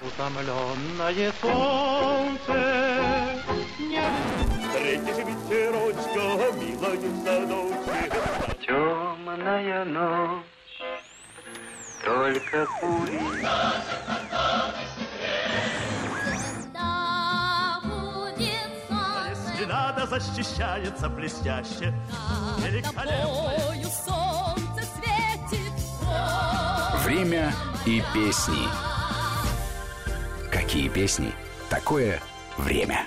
Утомленное солнце не... Встретишь ветерочка, милая в садочке. Темная ночь, только пули. Надо защищается блестяще, великолепно. Время и песни. Какие песни? Такое время.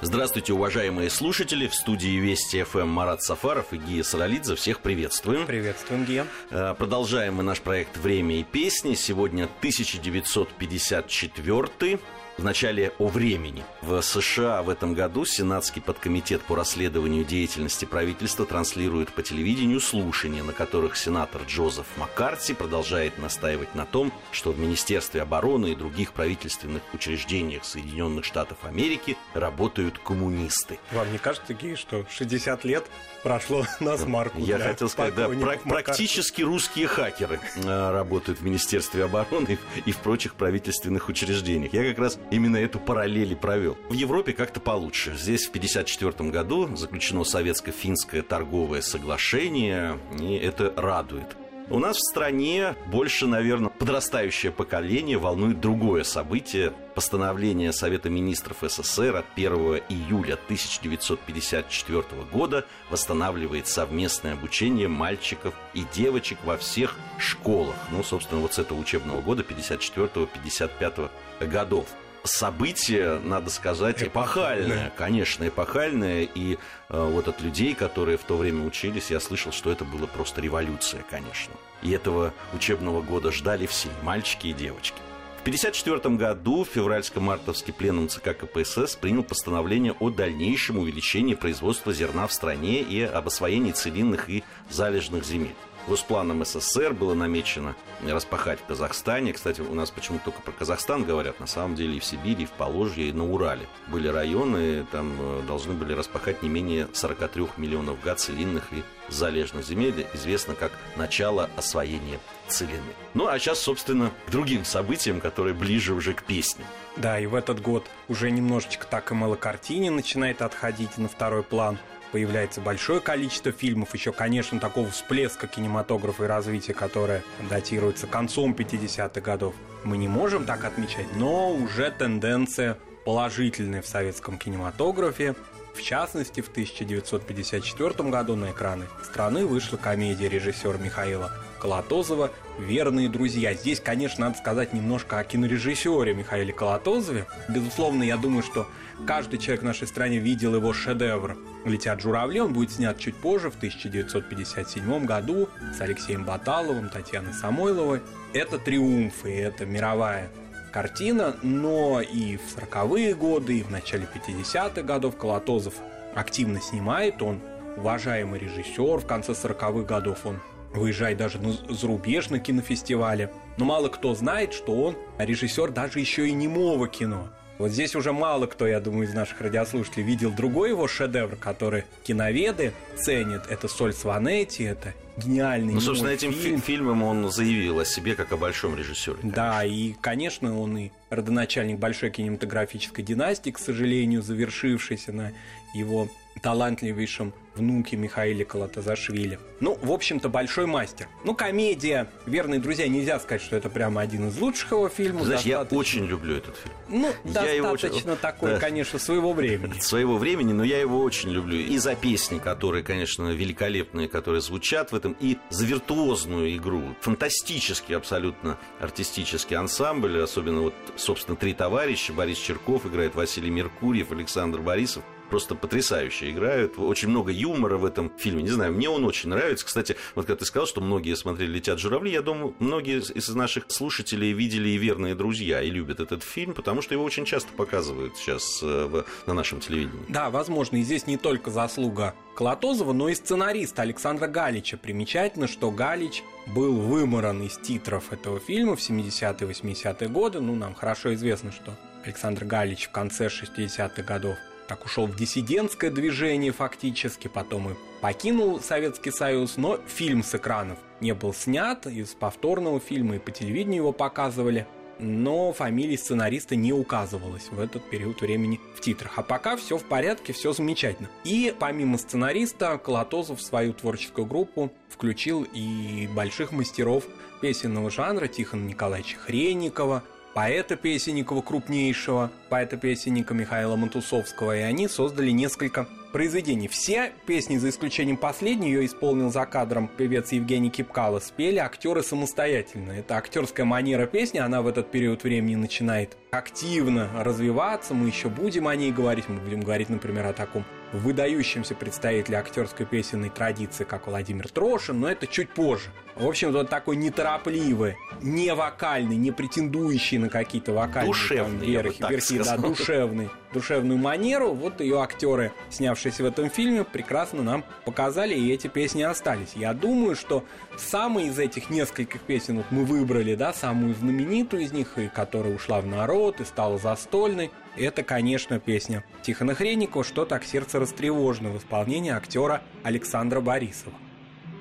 Здравствуйте, уважаемые слушатели. В студии Вести ФМ Марат Сафаров и Гия Саралидзе. Всех приветствуем. Приветствуем, Гия. Э, продолжаем мы наш проект «Время и песни». Сегодня 1954 Вначале о времени. В США в этом году Сенатский подкомитет по расследованию деятельности правительства транслирует по телевидению слушания, на которых сенатор Джозеф Маккарти продолжает настаивать на том, что в Министерстве обороны и других правительственных учреждениях Соединенных Штатов Америки работают коммунисты. Вам не кажется, Гей, что 60 лет прошло на смарку? Я хотел сказать, да, практически русские хакеры э, работают в Министерстве обороны и в прочих правительственных учреждениях. Я как раз именно эту параллель и провел. В Европе как-то получше. Здесь в 1954 году заключено советско-финское торговое соглашение, и это радует. У нас в стране больше, наверное, подрастающее поколение волнует другое событие. Постановление Совета министров СССР от 1 июля 1954 года восстанавливает совместное обучение мальчиков и девочек во всех школах. Ну, собственно, вот с этого учебного года, 54-55 годов событие, надо сказать, эпохальное, конечно, эпохальное. И э, вот от людей, которые в то время учились, я слышал, что это было просто революция, конечно. И этого учебного года ждали все, мальчики и девочки. В 1954 году февральско-мартовский пленум ЦК КПСС принял постановление о дальнейшем увеличении производства зерна в стране и об освоении целинных и залежных земель. Госпланом СССР было намечено распахать в Казахстане. Кстати, у нас почему-то только про Казахстан говорят. На самом деле и в Сибири, и в Положье, и на Урале были районы, там э, должны были распахать не менее 43 миллионов га целинных и залежных земель. Известно как начало освоения целины. Ну, а сейчас, собственно, к другим событиям, которые ближе уже к песне. Да, и в этот год уже немножечко так и малокартине начинает отходить на второй план – появляется большое количество фильмов, еще, конечно, такого всплеска кинематографа и развития, которое датируется концом 50-х годов, мы не можем так отмечать, но уже тенденция положительная в советском кинематографе. В частности, в 1954 году на экраны страны вышла комедия режиссера Михаила Колотозова «Верные друзья». Здесь, конечно, надо сказать немножко о кинорежиссере Михаиле Колотозове. Безусловно, я думаю, что каждый человек в нашей стране видел его шедевр «Летят журавли». Он будет снят чуть позже, в 1957 году, с Алексеем Баталовым, Татьяной Самойловой. Это триумф, и это мировая картина, но и в 40-е годы, и в начале 50-х годов Колотозов активно снимает, он уважаемый режиссер, в конце 40-х годов он выезжает даже на зарубежные кинофестивали. Но мало кто знает, что он режиссер даже еще и немого кино. Вот здесь уже мало кто, я думаю, из наших радиослушателей видел другой его шедевр, который киноведы ценят. Это «Соль Сванетти», это гениальный Ну, собственно, этим фильм. фильмом он заявил о себе как о большом режиссере. Конечно. Да, и, конечно, он и родоначальник большой кинематографической династии, к сожалению, завершившейся на его талантливейшем внуке Михаиле Калатазашвили. Ну, в общем-то, большой мастер. Ну, комедия. «Верные друзья» нельзя сказать, что это прямо один из лучших его фильмов. Знаешь, достаточно... я очень люблю этот фильм. Ну, я достаточно очень... такой, да. конечно, своего времени. Своего времени, но я его очень люблю. И за песни, которые, конечно, великолепные, которые звучат в этом, и за виртуозную игру. Фантастический абсолютно артистический ансамбль, особенно вот, собственно, три товарища. Борис Черков играет, Василий Меркурьев, Александр Борисов просто потрясающе играют. Очень много юмора в этом фильме. Не знаю, мне он очень нравится. Кстати, вот когда ты сказал, что многие смотрели «Летят журавли», я думаю, многие из наших слушателей видели и «Верные друзья» и любят этот фильм, потому что его очень часто показывают сейчас э, на нашем телевидении. Да, возможно, и здесь не только заслуга Колотозова, но и сценариста Александра Галича. Примечательно, что Галич был выморан из титров этого фильма в 70-е 80-е годы. Ну, нам хорошо известно, что Александр Галич в конце 60-х годов так ушел в диссидентское движение фактически, потом и покинул Советский Союз, но фильм с экранов не был снят, из повторного фильма и по телевидению его показывали. но фамилии сценариста не указывалось в этот период времени в титрах. А пока все в порядке, все замечательно. И помимо сценариста, Колотозов в свою творческую группу включил и больших мастеров песенного жанра Тихона Николаевича Хренникова, поэта-песенникова крупнейшего, поэта-песенника Михаила Матусовского, и они создали несколько произведений. Все песни, за исключением последней, ее исполнил за кадром певец Евгений Кипкало, спели актеры самостоятельно. Это актерская манера песни, она в этот период времени начинает активно развиваться, мы еще будем о ней говорить, мы будем говорить, например, о таком выдающемся представителе актерской песенной традиции, как Владимир Трошин, но это чуть позже. В общем, вот такой неторопливый, не вокальный, не претендующий на какие-то вокальные душевный, там, верхи, верхи да, душевный, душевную манеру. Вот ее актеры, снявшиеся в этом фильме, прекрасно нам показали, и эти песни остались. Я думаю, что самые из этих нескольких песен вот мы выбрали, да, самую знаменитую из них, и которая ушла в народ и стала застольной, это, конечно, песня Тихона Хренникова «Что так сердце растревожено» в исполнении актера Александра Борисова.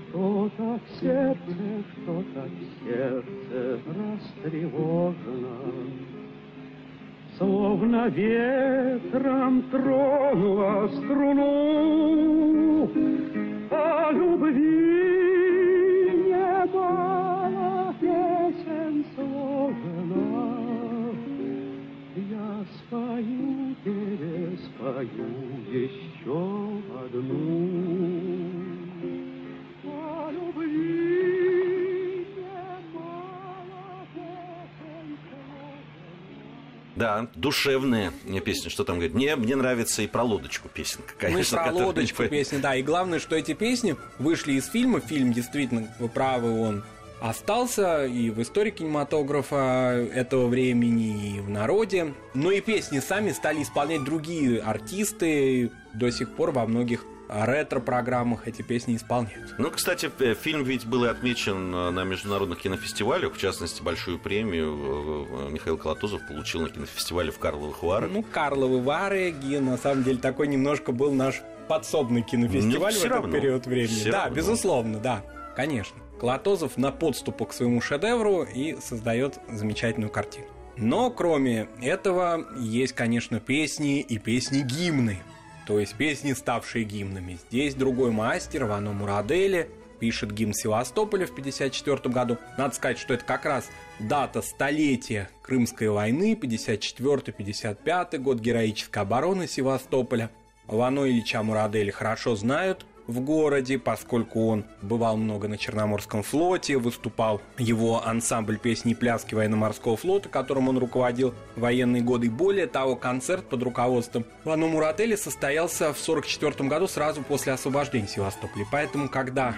Что так сердце, что так сердце растревожено, Словно ветром тронула струну, О любви Да, душевная песня. Что там говорит? Мне, мне нравится и про лодочку песенка, Ну и конечно. про лодочку песни, да. И главное, что эти песни вышли из фильма. Фильм действительно, вы правы, он остался и в истории кинематографа этого времени, и в народе. Но и песни сами стали исполнять другие артисты. До сих пор во многих ретро-программах эти песни исполняют. Ну, кстати, э, фильм ведь был и отмечен э, на международных кинофестивалях. В частности, большую премию э, Михаил Колотозов получил на кинофестивале в Карловых Варах. Ну, Карловы Вары, на самом деле, такой немножко был наш подсобный кинофестиваль Ну, в этот равно. период времени. Всё да, равно. безусловно, да, конечно. Клотозов на подступу к своему шедевру и создает замечательную картину. Но кроме этого есть, конечно, песни и песни-гимны. То есть песни, ставшие гимнами. Здесь другой мастер, Вано Мурадели, пишет гимн Севастополя в 1954 году. Надо сказать, что это как раз дата столетия Крымской войны, 54-55 год героической обороны Севастополя. Вано Ильича Мурадели хорошо знают в городе, поскольку он бывал много на Черноморском флоте, выступал его ансамбль песни и пляски военно-морского флота, которым он руководил военные годы. И более того, концерт под руководством Вано Мурадели состоялся в 1944 году сразу после освобождения Севастополя. Поэтому, когда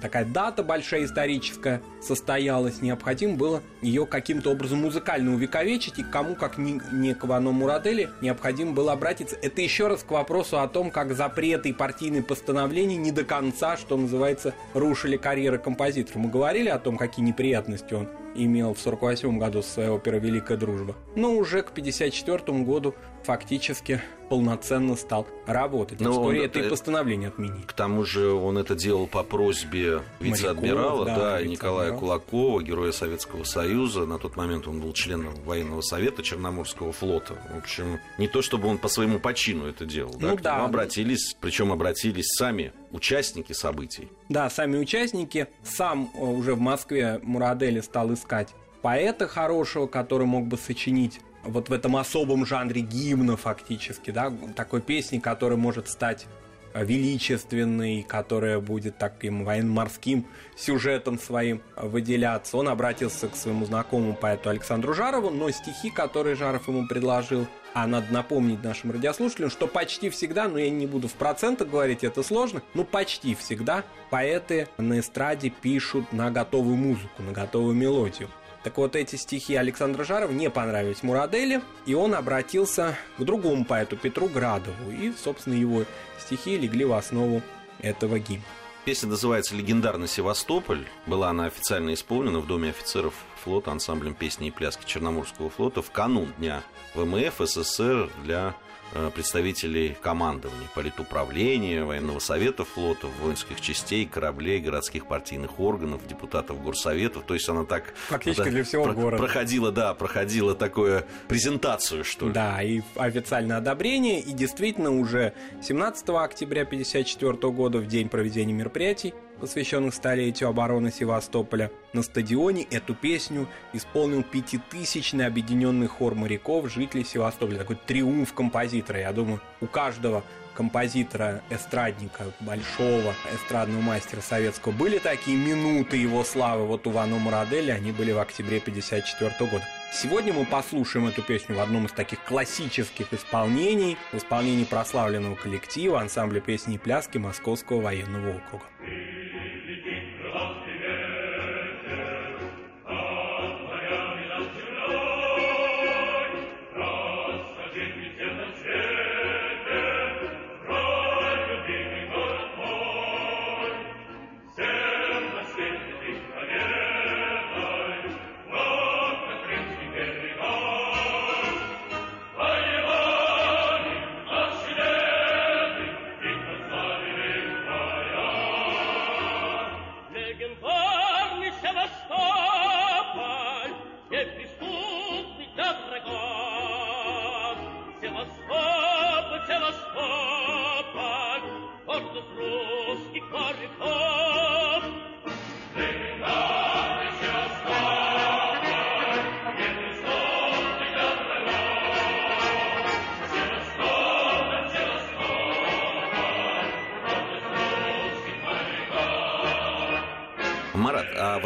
такая дата большая историческая состоялась, необходимо было ее каким-то образом музыкально увековечить, и кому, как ни, не к Ивану Мурадели, необходимо было обратиться. Это еще раз к вопросу о том, как запреты и партийные постановления не до конца, что называется, рушили карьеры композитора. Мы говорили о том, какие неприятности он имел в 48 году со своей оперой «Великая дружба». Но уже к 54 году фактически полноценно стал работать. Но Вскоре он это и это- постановление отменили. К тому же он это делал по просьбе вице-адмирала, да, да, вице-адмирал. Николая Кулакова, героя Советского Союза. На тот момент он был членом военного совета Черноморского флота. В общем, не то чтобы он по своему почину это делал. Ну к да. нему обратились, причем обратились сами участники событий. Да, сами участники. Сам э, уже в Москве Мурадели стал искать поэта хорошего, который мог бы сочинить вот в этом особом жанре гимна фактически, да, такой песни, которая может стать э, величественной, которая будет таким военно-морским сюжетом своим выделяться. Он обратился к своему знакомому поэту Александру Жарову, но стихи, которые Жаров ему предложил, а надо напомнить нашим радиослушателям, что почти всегда, ну я не буду в процентах говорить, это сложно, но почти всегда поэты на эстраде пишут на готовую музыку, на готовую мелодию. Так вот, эти стихи Александра Жарова не понравились Мурадели, и он обратился к другому поэту Петру Градову, и, собственно, его стихи легли в основу этого гимна. Песня называется «Легендарный Севастополь». Была она официально исполнена в Доме офицеров флота ансамблем песни и пляски Черноморского флота в канун Дня ВМФ СССР для Э, представителей командований, политуправления, военного совета флота, воинских частей, кораблей, городских партийных органов, депутатов горсоветов. То есть она так... Фактически да, для всего про- города. Проходила, да, проходила такую презентацию, что ли. Да, и официальное одобрение. И действительно уже 17 октября 1954 года, в день проведения мероприятий, посвященных столетию обороны Севастополя, на стадионе эту песню исполнил пятитысячный объединенный хор моряков, жителей Севастополя. Такой триумф композитора. Я думаю, у каждого композитора, эстрадника, большого эстрадного мастера советского, были такие минуты его славы. Вот у Вано Мурадели они были в октябре 1954 года. Сегодня мы послушаем эту песню в одном из таких классических исполнений, в исполнении прославленного коллектива ансамбля песни и пляски Московского военного округа.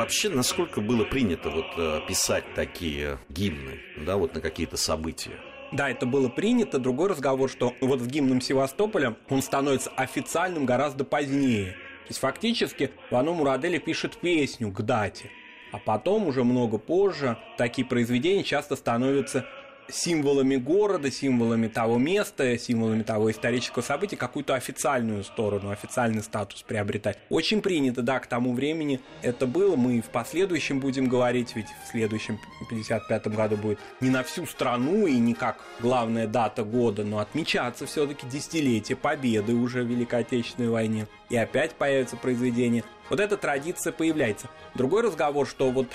Вообще, насколько было принято вот э, писать такие гимны, да, вот на какие-то события? Да, это было принято. Другой разговор, что вот в гимном Севастополя он становится официальным гораздо позднее. То есть фактически Вано Мурадели пишет песню к дате. А потом, уже много позже, такие произведения часто становятся символами города, символами того места, символами того исторического события какую-то официальную сторону, официальный статус приобретать. Очень принято, да, к тому времени это было. Мы в последующем будем говорить, ведь в следующем 55 году будет не на всю страну и не как главная дата года, но отмечаться все-таки десятилетие победы уже в Великой Отечественной войне. И опять появится произведение. Вот эта традиция появляется. Другой разговор, что вот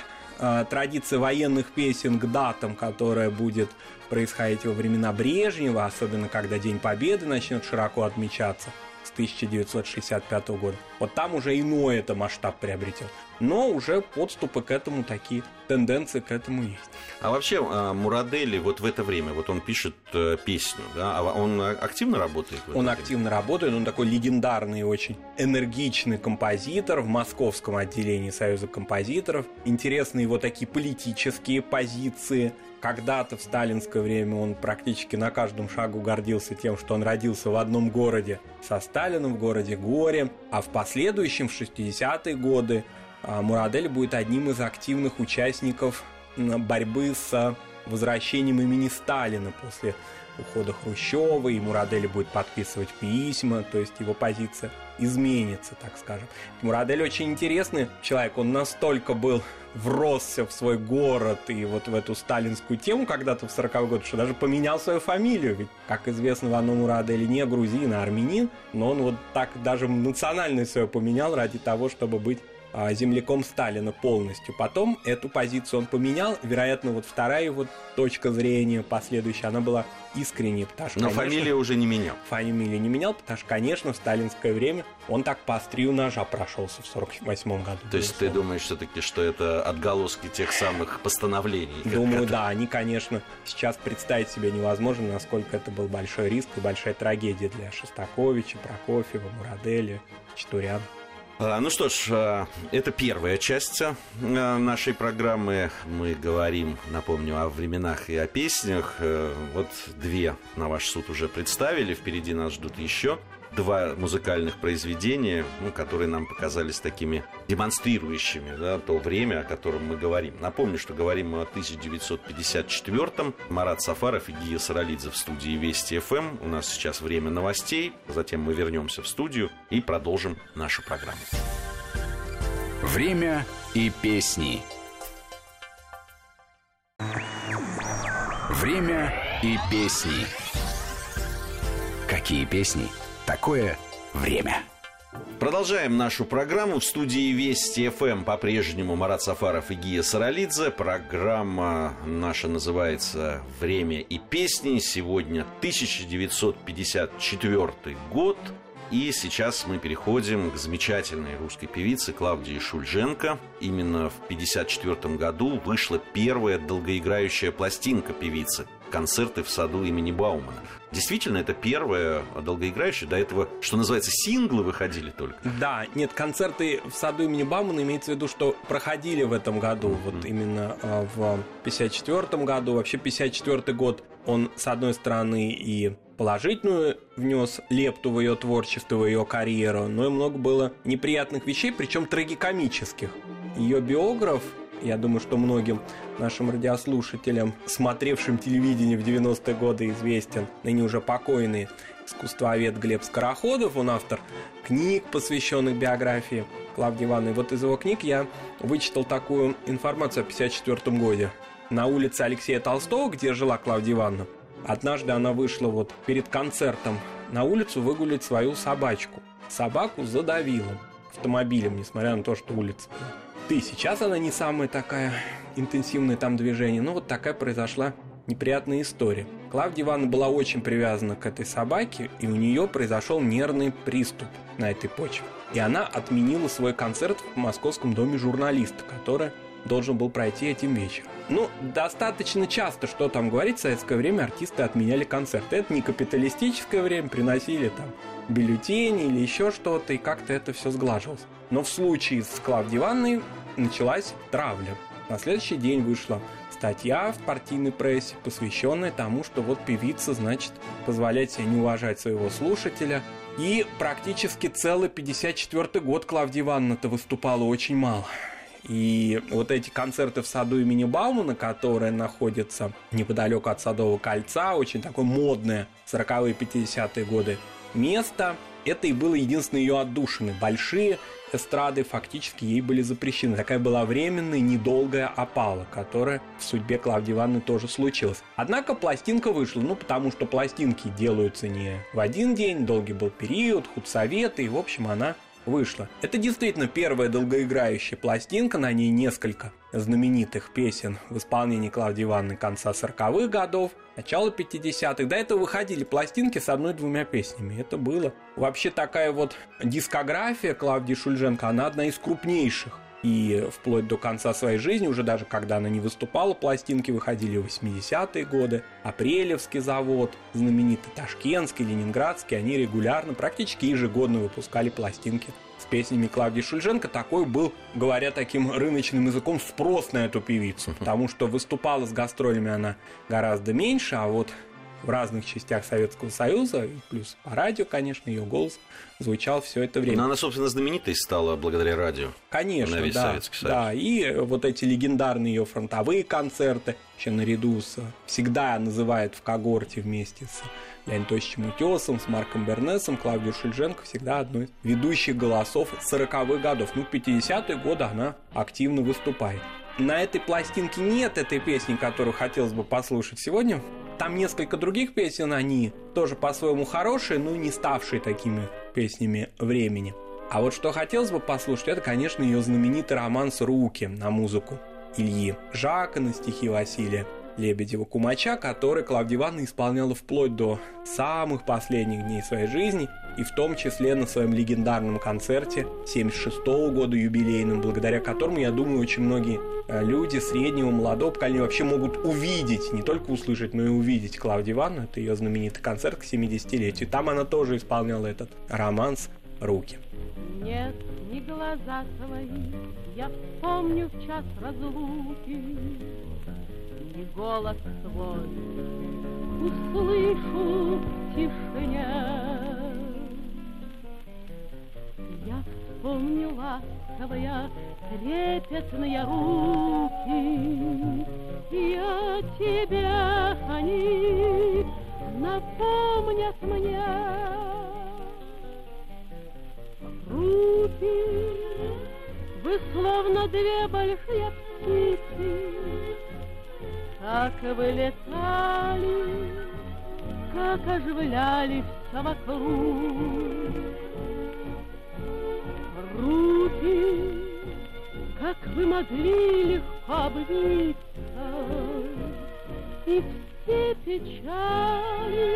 традиция военных песен к датам, которая будет происходить во времена Брежнева, особенно когда День Победы начнет широко отмечаться с 1965 года. Вот там уже иной это масштаб приобретет. Но уже подступы к этому такие, тенденции к этому есть. А вообще а, Мурадели вот в это время, вот он пишет э, песню, да, а он активно работает? он время? активно работает, он такой легендарный, очень энергичный композитор в московском отделении Союза композиторов. Интересные его такие политические позиции. Когда-то в сталинское время он практически на каждом шагу гордился тем, что он родился в одном городе со Сталином, в городе Горе, а в последующем, в 60-е годы, а, Мурадель будет одним из активных участников борьбы с возвращением имени Сталина после ухода Хрущева, и Мурадель будет подписывать письма, то есть его позиция изменится, так скажем. Мурадель очень интересный человек, он настолько был вросся в свой город и вот в эту сталинскую тему когда-то в 40-й год, что даже поменял свою фамилию. Ведь, как известно, Вано Мурадель не грузин, а армянин, но он вот так даже национальность свою поменял ради того, чтобы быть земляком Сталина полностью. Потом эту позицию он поменял. Вероятно, вот вторая его точка зрения последующая, она была искренней. Потому что, Но конечно, фамилия уже не менял. Фамилию не менял, потому что, конечно, в сталинское время он так по острию ножа прошелся в 48 году. То есть ты думаешь все-таки, что это отголоски тех самых постановлений? Думаю, как да. Они, конечно, сейчас представить себе невозможно, насколько это был большой риск и большая трагедия для Шостаковича, Прокофьева, Мурадели, Чтуряна. А, ну что ж, а, это первая часть а, нашей программы. Мы говорим, напомню, о временах и о песнях. Э, вот две на ваш суд уже представили. Впереди нас ждут еще два музыкальных произведения, ну, которые нам показались такими демонстрирующими да, то время, о котором мы говорим. Напомню, что говорим мы о 1954-м. Марат Сафаров и Гия Саралидзе в студии Вести ФМ. У нас сейчас время новостей. Затем мы вернемся в студию и продолжим нашу программу. Время и песни. Время и песни. Какие песни? Такое время. Продолжаем нашу программу. В студии Вести ФМ по-прежнему Марат Сафаров и Гия Саралидзе. Программа наша называется «Время и песни». Сегодня 1954 год. И сейчас мы переходим к замечательной русской певице Клавдии Шульженко. Именно в 1954 году вышла первая долгоиграющая пластинка певицы «Концерты в саду имени Баумана». Действительно, это первая долгоиграющая. До этого, что называется, синглы выходили только. Да, нет, концерты в саду имени Баумана имеется в виду, что проходили в этом году, mm-hmm. вот именно а, в 54 году. Вообще 54 год, он, с одной стороны, и положительную внес лепту в ее творчество, в ее карьеру, но и много было неприятных вещей, причем трагикомических. Ее биограф, я думаю, что многим нашим радиослушателям, смотревшим телевидение в 90-е годы, известен, ныне уже покойный искусствовед Глеб Скороходов, он автор книг, посвященных биографии Клавдии Ивановны. Вот из его книг я вычитал такую информацию о 1954 году. На улице Алексея Толстого, где жила Клавдия Ивановна, Однажды она вышла вот перед концертом на улицу выгулить свою собачку. Собаку задавила автомобилем, несмотря на то, что улица была. Ты сейчас она не самая такая интенсивное там движение, но вот такая произошла неприятная история. Клавдия Ивановна была очень привязана к этой собаке, и у нее произошел нервный приступ на этой почве. И она отменила свой концерт в Московском доме журналиста, который должен был пройти этим вечером. Ну, достаточно часто, что там говорить, в советское время артисты отменяли концерты. Это не капиталистическое время, приносили там бюллетени или еще что-то, и как-то это все сглаживалось. Но в случае с Клавдией Ивановной началась травля. На следующий день вышла статья в партийной прессе, посвященная тому, что вот певица, значит, позволяет себе не уважать своего слушателя. И практически целый 54 год Клавдия Ивановна-то выступала очень мало. И вот эти концерты в саду имени Баумана, которые находятся неподалеку от Садового кольца, очень такое модное 40-е 50-е годы место, это и было единственное ее отдушины. Большие эстрады фактически ей были запрещены. Такая была временная, недолгая опала, которая в судьбе Клавдии Ивановны тоже случилась. Однако пластинка вышла, ну потому что пластинки делаются не в один день, долгий был период, худсоветы, и в общем она вышла. Это действительно первая долгоиграющая пластинка, на ней несколько знаменитых песен в исполнении Клавдии Ивановны конца 40-х годов, начала 50-х. До этого выходили пластинки с одной-двумя песнями. Это было. Вообще такая вот дискография Клавдии Шульженко, она одна из крупнейших и вплоть до конца своей жизни, уже даже когда она не выступала, пластинки выходили в 80-е годы. Апрелевский завод, знаменитый Ташкентский, Ленинградский, они регулярно, практически ежегодно выпускали пластинки с песнями Клавдии Шульженко. Такой был, говоря таким рыночным языком, спрос на эту певицу, потому что выступала с гастролями она гораздо меньше, а вот в разных частях Советского Союза, плюс по радио, конечно, ее голос звучал все это время. Но она, собственно, знаменитой стала благодаря радио. Конечно, на весь да, Советский Союз. Да, и вот эти легендарные ее фронтовые концерты, еще наряду с всегда называют в когорте вместе с Леонидом Утесом, с Марком Бернесом, Клавдию Шульженко всегда одной из ведущих голосов 40-х годов. Ну, в 50-е годы она активно выступает. На этой пластинке нет этой песни, которую хотелось бы послушать сегодня. Там несколько других песен, они тоже по-своему хорошие, но не ставшие такими песнями времени. А вот что хотелось бы послушать, это, конечно, ее знаменитый романс «Руки» на музыку Ильи Жака на стихи Василия Лебедева-Кумача, который Клавдия Ивановна исполняла вплоть до самых последних дней своей жизни, и в том числе на своем легендарном концерте 76 -го года юбилейном, благодаря которому, я думаю, очень многие э, люди среднего, молодого поколения вообще могут увидеть, не только услышать, но и увидеть Клавдию Ивановну. Это ее знаменитый концерт к 70-летию. Там она тоже исполняла этот романс «Руки». Нет, не глаза твои, я вспомню в час разлуки, и голос твой услышу в тишине. Вспомню ласковая трепетные руки, Я тебя они напомнят мне. Руки, вы словно две большие птицы, как вылетали, как оживляли все вокруг. Руки, как вы могли легко обвиться, и все печали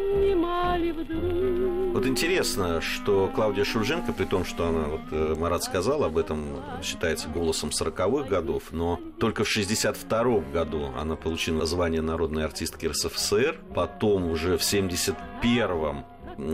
снимали вдруг. Вот интересно, что Клаудия Шульженко, при том, что она, вот э, Марат сказал об этом, считается голосом 40-х годов, но только в 62-м году она получила звание народной артистки РСФСР, потом уже в 71-м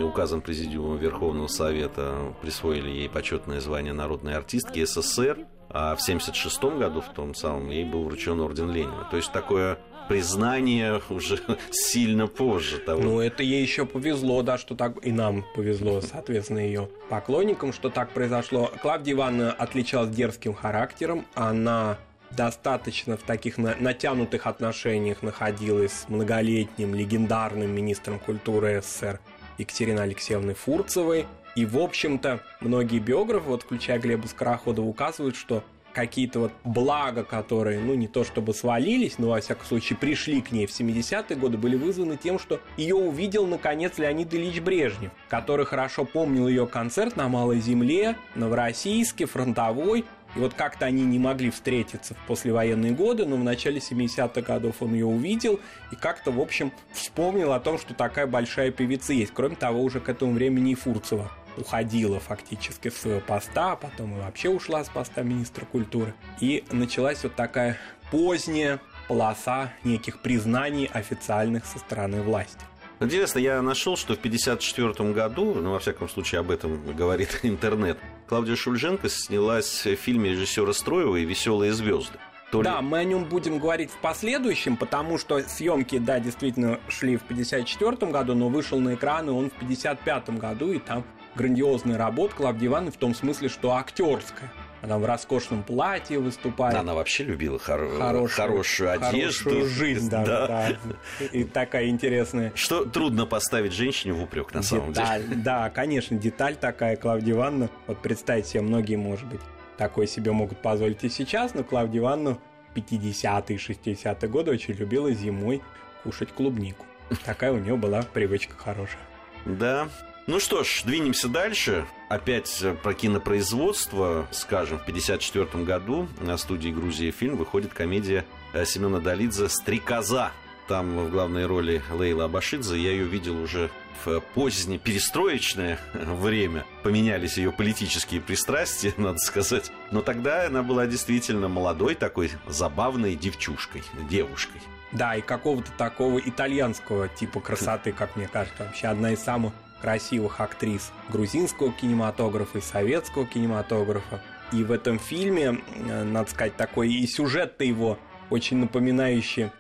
указом Президиума Верховного Совета присвоили ей почетное звание народной артистки СССР, а в 76 году, в том самом, ей был вручен орден Ленина. То есть такое признание уже сильно позже того. Ну, это ей еще повезло, да, что так... И нам повезло, соответственно, ее поклонникам, что так произошло. Клавдия Ивановна отличалась дерзким характером. Она достаточно в таких натянутых отношениях находилась с многолетним легендарным министром культуры СССР Екатериной Алексеевной Фурцевой. И, в общем-то, многие биографы, вот включая Глеба Скороходова, указывают, что какие-то вот блага, которые, ну, не то чтобы свалились, но, во всяком случае, пришли к ней в 70-е годы, были вызваны тем, что ее увидел, наконец, Леонид Ильич Брежнев, который хорошо помнил ее концерт на Малой Земле, Новороссийске, Фронтовой, и вот как-то они не могли встретиться в послевоенные годы, но в начале 70-х годов он ее увидел и как-то, в общем, вспомнил о том, что такая большая певица есть. Кроме того, уже к этому времени и Фурцева уходила фактически с своего поста, а потом и вообще ушла с поста министра культуры. И началась вот такая поздняя полоса неких признаний официальных со стороны власти. Интересно, я нашел, что в 1954 году, ну, во всяком случае, об этом говорит интернет, Клавдия Шульженко снялась в фильме режиссера Строева «Веселые звезды». То да, мы о нем будем говорить в последующем, потому что съемки, да, действительно шли в 1954 году, но вышел на экраны он в 1955 году, и там грандиозная работа Клавдии Ивановны в том смысле, что актерская. Она в роскошном платье выступает. Она вообще любила хор... хорошую, хорошую одежду. Хорошую жизнь, да, да. да. И такая интересная. Что трудно поставить женщине в упрек, на самом деталь, деле. Да, конечно, деталь такая, Клавдия Ивановна. Вот представьте себе, многие, может быть, такой себе могут позволить и сейчас, но Клавдия Ивановна 50-е, 60-е годы очень любила зимой кушать клубнику. Такая у нее была привычка хорошая. Да, ну что ж, двинемся дальше. Опять про кинопроизводство. Скажем, в 1954 году на студии «Грузия фильм» выходит комедия э, Семена Долидзе «Стрекоза». Там в главной роли Лейла Абашидзе. Я ее видел уже в позднее перестроечное время. Поменялись ее политические пристрастия, надо сказать. Но тогда она была действительно молодой такой забавной девчушкой, девушкой. Да, и какого-то такого итальянского типа красоты, как мне кажется. Вообще одна из самых красивых актрис грузинского кинематографа и советского кинематографа. И в этом фильме, надо сказать, такой и сюжет-то его очень напоминающий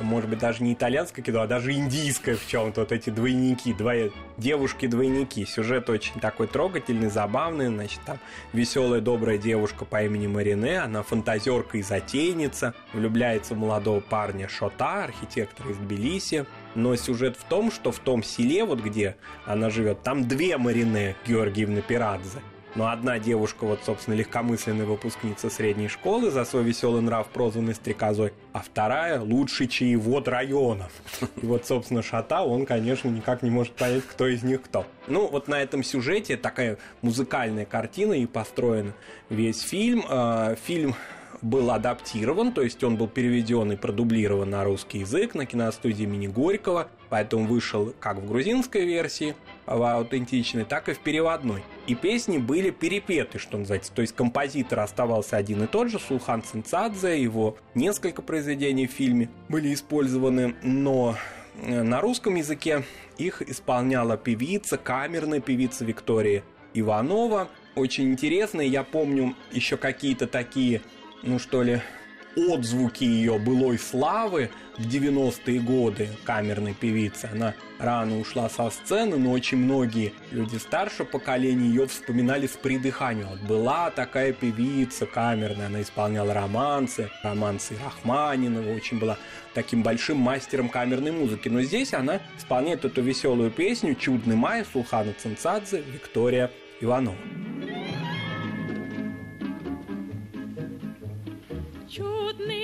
может быть, даже не итальянское кино, а даже индийское в чем-то. Вот эти двойники, двое, девушки-двойники. Сюжет очень такой трогательный, забавный. Значит, там веселая, добрая девушка по имени Марине. Она фантазерка и затейница. Влюбляется в молодого парня Шота, архитектора из Тбилиси. Но сюжет в том, что в том селе, вот где она живет, там две Марине Георгиевны Пирадзе. Но одна девушка, вот, собственно, легкомысленная выпускница средней школы, за свой веселый нрав прозванный стрекозой, а вторая – лучший чаевод районов. И вот, собственно, Шата, он, конечно, никак не может понять, кто из них кто. Ну, вот на этом сюжете такая музыкальная картина и построен весь фильм. А, фильм был адаптирован, то есть он был переведен и продублирован на русский язык на киностудии имени Горького, поэтому вышел как в грузинской версии, в аутентичной, так и в переводной. И песни были перепеты, что называется, то есть композитор оставался один и тот же, Сулхан Цинцадзе, его несколько произведений в фильме были использованы, но э, на русском языке их исполняла певица, камерная певица Виктория Иванова. Очень интересно, я помню еще какие-то такие ну что ли, отзвуки ее былой славы в 90-е годы камерной певицы. Она рано ушла со сцены, но очень многие люди старшего поколения ее вспоминали с придыханием. Вот была такая певица камерная, она исполняла романсы, романсы Рахманинова, очень была таким большим мастером камерной музыки. Но здесь она исполняет эту веселую песню «Чудный май» Сулхана Цинцадзе, Виктория Иванова. Чудный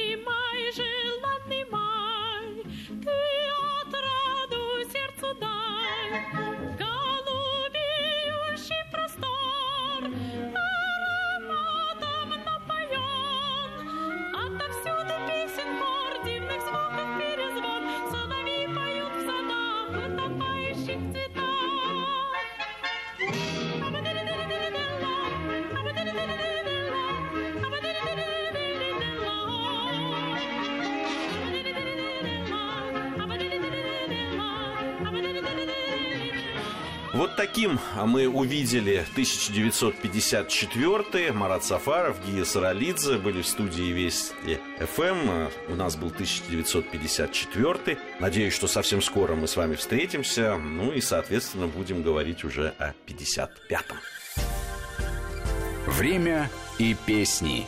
Вот таким мы увидели 1954 Марат Сафаров, Гия Саралидзе были в студии Вести ФМ. У нас был 1954. Надеюсь, что совсем скоро мы с вами встретимся. Ну и, соответственно, будем говорить уже о 55-м. Время и песни.